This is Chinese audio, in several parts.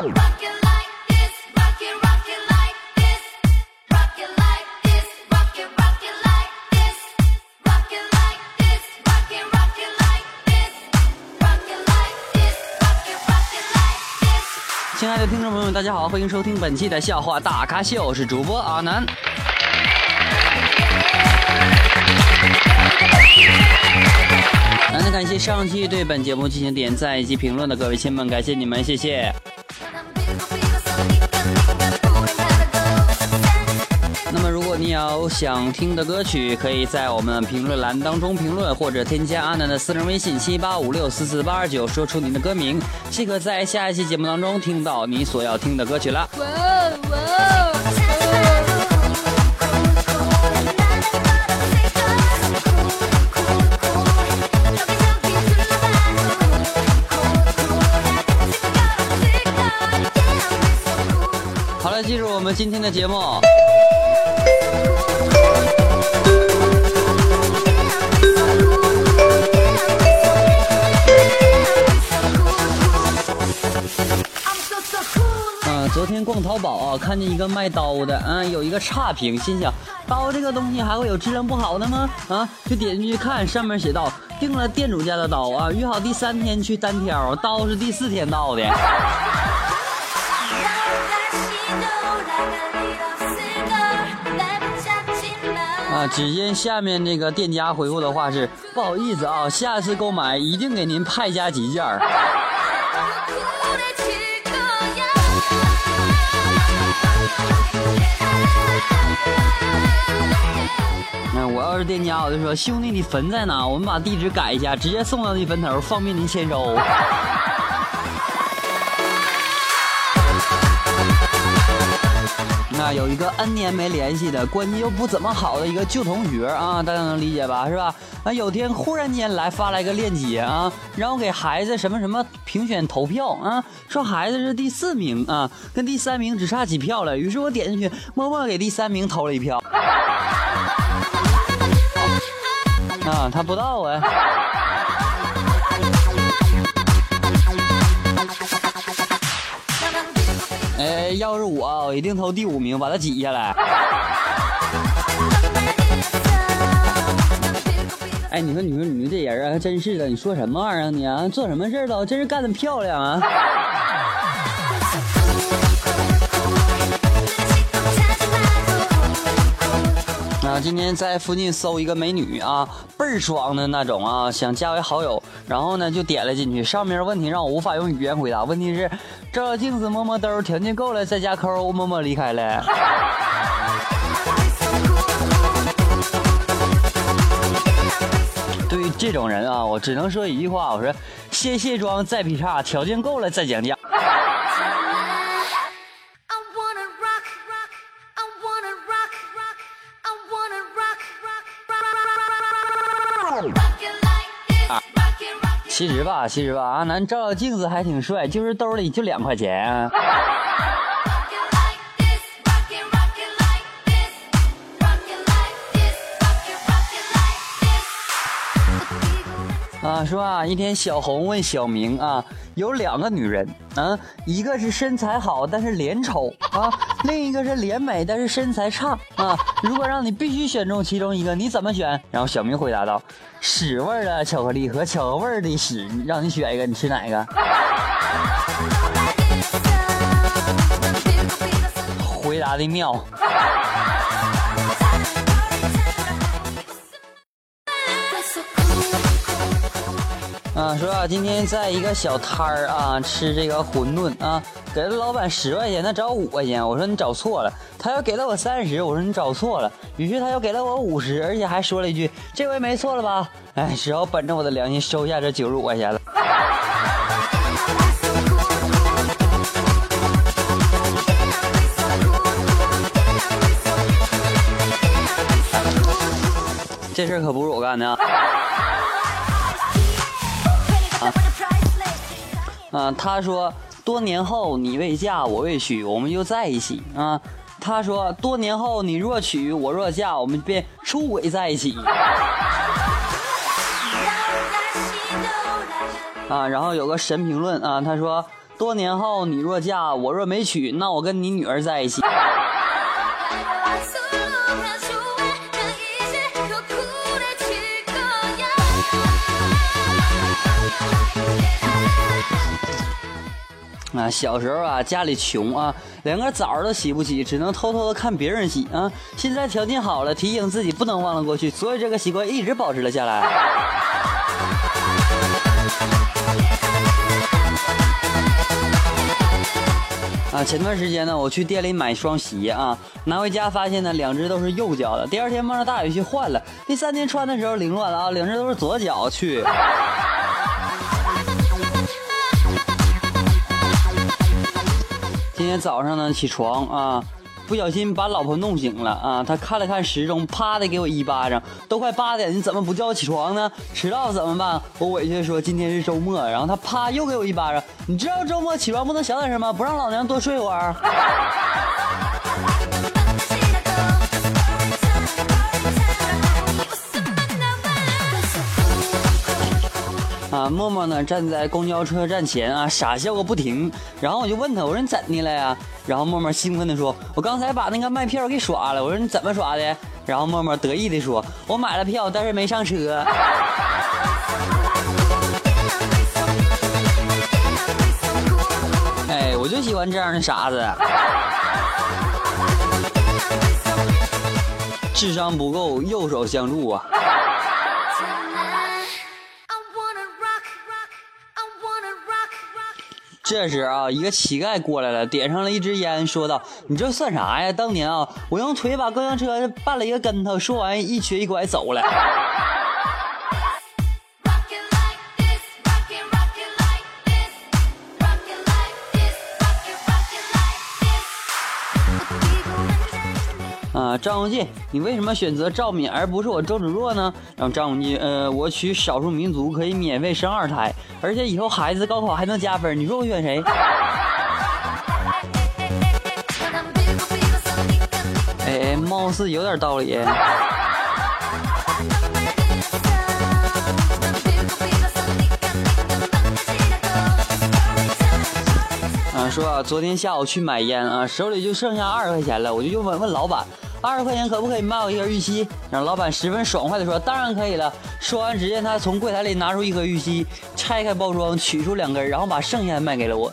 亲爱的听众朋友们，大家好，欢迎收听本期的笑话大咖秀，我是主播阿南。感谢上期对本节目进行点赞以及评论的各位亲们，感谢你们，谢谢。有想听的歌曲，可以在我们评论栏当中评论，或者添加阿南的私人微信七八五六四四八二九，说出您的歌名，即可在下一期节目当中听到你所要听的歌曲了。进入我们今天的节目。昨天逛淘宝啊，看见一个卖刀的，嗯，有一个差评，心想刀这个东西还会有质量不好的吗？啊，就点进去看，上面写道订了店主家的刀啊，约好第三天去单挑，刀是第四天到的。啊！只见下面那个店家回复的话是：不好意思啊，下次购买一定给您派加几件儿。我要是店家，我就说兄弟，你坟在哪？我们把地址改一下，直接送到你坟头，方便您签收。那有一个 N 年没联系的，关系又不怎么好的一个旧同学啊，大家能理解吧？是吧？啊，有天忽然间来发来一个链接啊，让我给孩子什么什么评选投票啊，说孩子是第四名啊，跟第三名只差几票了。于是我点进去，默默给第三名投了一票。啊，他不知道啊。哎，要是我，我一定投第五名，把他挤下来。哎，你说，你说，你说这人啊，还真是的。你说什么玩意儿你啊？做什么事儿都真是干的漂亮啊！啊，今天在附近搜一个美女啊，倍儿爽的那种啊，想加为好友，然后呢就点了进去。上面问题让我无法用语言回答，问题是照照镜子摸摸兜，条件够了再加扣，默默离开了。对于这种人啊，我只能说一句话，我说先卸妆再劈叉，条件够了再讲价。其实吧，其实吧，阿南照照镜子还挺帅，就是兜里就两块钱。啊，说啊，一天小红问小明啊，有两个女人啊，一个是身材好但是脸丑啊，另一个是脸美但是身材差啊。如果让你必须选中其中一个，你怎么选？然后小明回答道：屎味的巧克力和巧克味的屎，让你选一个，你吃哪个？回答的妙。啊，说啊，今天在一个小摊儿啊吃这个馄饨啊，给了老板十块钱，他找五块钱，我说你找错了，他要给了我三十，我说你找错了，于是他又给了我五十，而且还说了一句这回没错了吧？哎，只好本着我的良心收下这九十五块钱了。这事儿可不是我干的。啊。啊，他说多年后你未嫁我未娶，我们就在一起啊。他说多年后你若娶我若嫁，我们便出轨在一起。啊，然后有个神评论啊，他说多年后你若嫁，我若没娶，那我跟你女儿在一起。啊，小时候啊，家里穷啊，连个澡都洗不起，只能偷偷的看别人洗啊。现在条件好了，提醒自己不能忘了过去，所以这个习惯一直保持了下来。啊，前段时间呢，我去店里买双鞋啊，拿回家发现呢，两只都是右脚的。第二天冒着大雨去换了，第三天穿的时候凌乱了啊，两只都是左脚去。今天早上呢，起床啊，不小心把老婆弄醒了啊。他看了看时钟，啪的给我一巴掌。都快八点，你怎么不叫我起床呢？迟到怎么办？我委屈的说今天是周末。然后他啪又给我一巴掌。你知道周末起床不能想点什么？不让老娘多睡会儿。啊，默默呢站在公交车站前啊，傻笑个不停。然后我就问他，我说你怎的了呀？然后默默兴奋的说，我刚才把那个卖票给耍了。我说你怎么耍的？然后默默得意的说，我买了票，但是没上车。哎，我就喜欢这样的傻子。智商不够，右手相助啊。这时啊，一个乞丐过来了，点上了一支烟，说道：“你这算啥呀？当年啊，我用腿把公交车绊了一个跟头。”说完，一瘸一拐走了。啊，张无忌，你为什么选择赵敏而不是我周芷若呢？然后张无忌，呃，我娶少数民族可以免费生二胎，而且以后孩子高考还能加分。你说我选谁？哎，貌似有点道理。说啊，昨天下午去买烟啊，手里就剩下二十块钱了，我就又问问老板，二十块钱可不可以卖我一根玉溪？让老板十分爽快的说，当然可以了。说完，只见他从柜台里拿出一盒玉溪，拆开包装，取出两根，然后把剩下的卖给了我。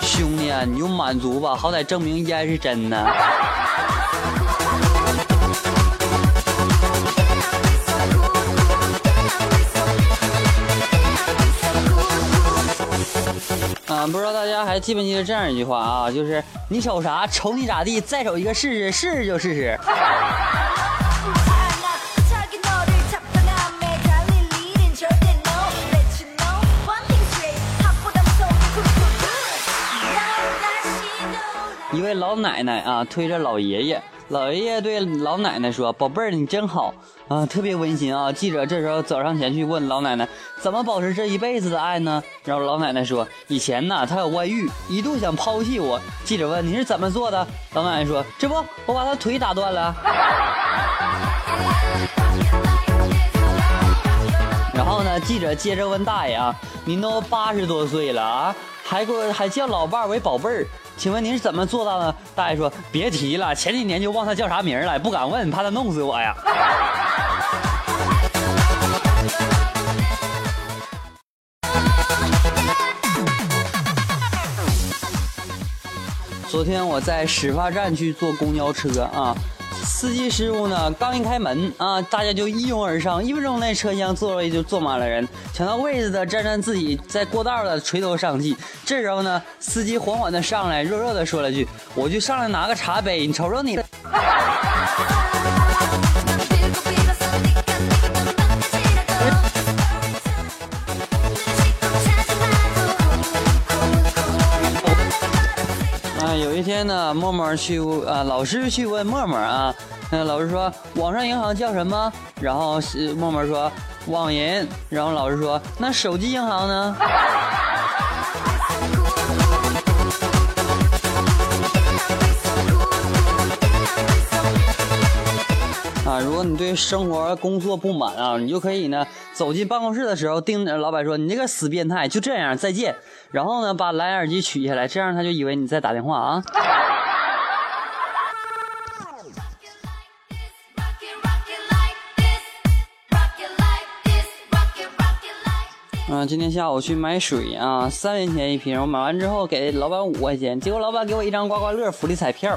兄弟啊，你就满足吧，好歹证明烟是真的。嗯不知道大家还记不记得这样一句话啊？就是你瞅啥，瞅你咋地，再瞅一个试试，试试就试试。一位老奶奶啊，推着老爷爷。老爷爷对老奶奶说：“宝贝儿，你真好啊，特别温馨啊。”记者这时候走上前去问老奶奶：“怎么保持这一辈子的爱呢？”然后老奶奶说：“以前呢，他有外遇，一度想抛弃我。”记者问：“你是怎么做的？”老奶奶说：“这不，我把他腿打断了。”然后呢，记者接着问大爷啊：“您都八十多岁了啊，还给我还叫老伴儿为宝贝儿？”请问您是怎么做到的？大爷说：“别提了，前几年就忘他叫啥名了，不敢问，怕他弄死我呀。”昨天我在始发站去坐公交车啊。司机师傅呢？刚一开门啊，大家就一拥而上，一分钟内车厢座位就坐满了人，抢到位子的沾沾自己，在过道的垂头丧气。这时候呢，司机缓缓的上来，弱弱的说了句：“我就上来拿个茶杯，你瞅瞅你。”有一天呢，默默去啊，老师去问默默啊，那老师说网上银行叫什么？然后默默说网银，然后老师说那手机银行呢？如果你对生活工作不满啊，你就可以呢走进办公室的时候，盯着老板说：“你这个死变态，就这样，再见。”然后呢，把蓝牙耳机取下来，这样他就以为你在打电话啊。嗯，今天下午去买水啊，三元钱一瓶，我买完之后给老板五块钱，结果老板给我一张刮刮乐福利彩票。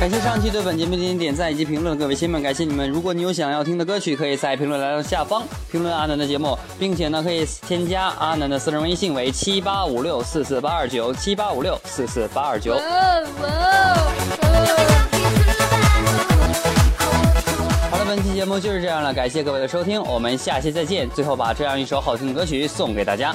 感谢上期对本节目进行点赞以及评论的，各位亲们，感谢你们！如果你有想要听的歌曲，可以在评论栏下方评论阿南的节目，并且呢，可以添加阿南的私人微信为七八五六四四八二九七八五六四四八二九。好了，本期节目就是这样了，感谢各位的收听，我们下期再见。最后把这样一首好听的歌曲送给大家。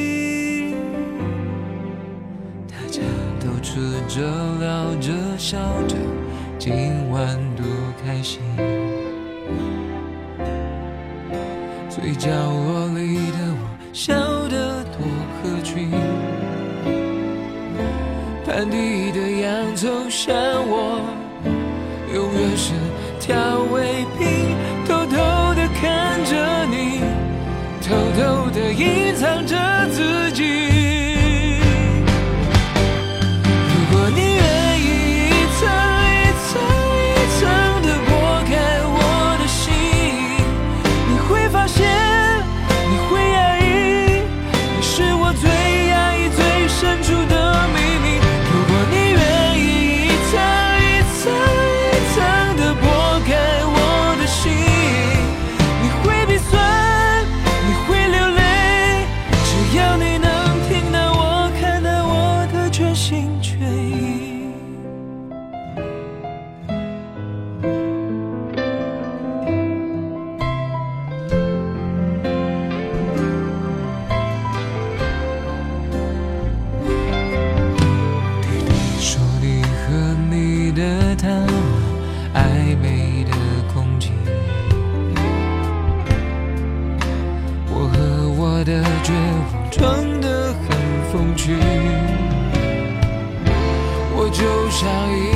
着聊着笑着，今晚多开心。最角落里的我笑得多合群，盘底的洋葱像我，觉我装得很风趣。我就像一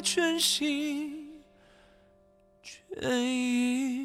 全心全意。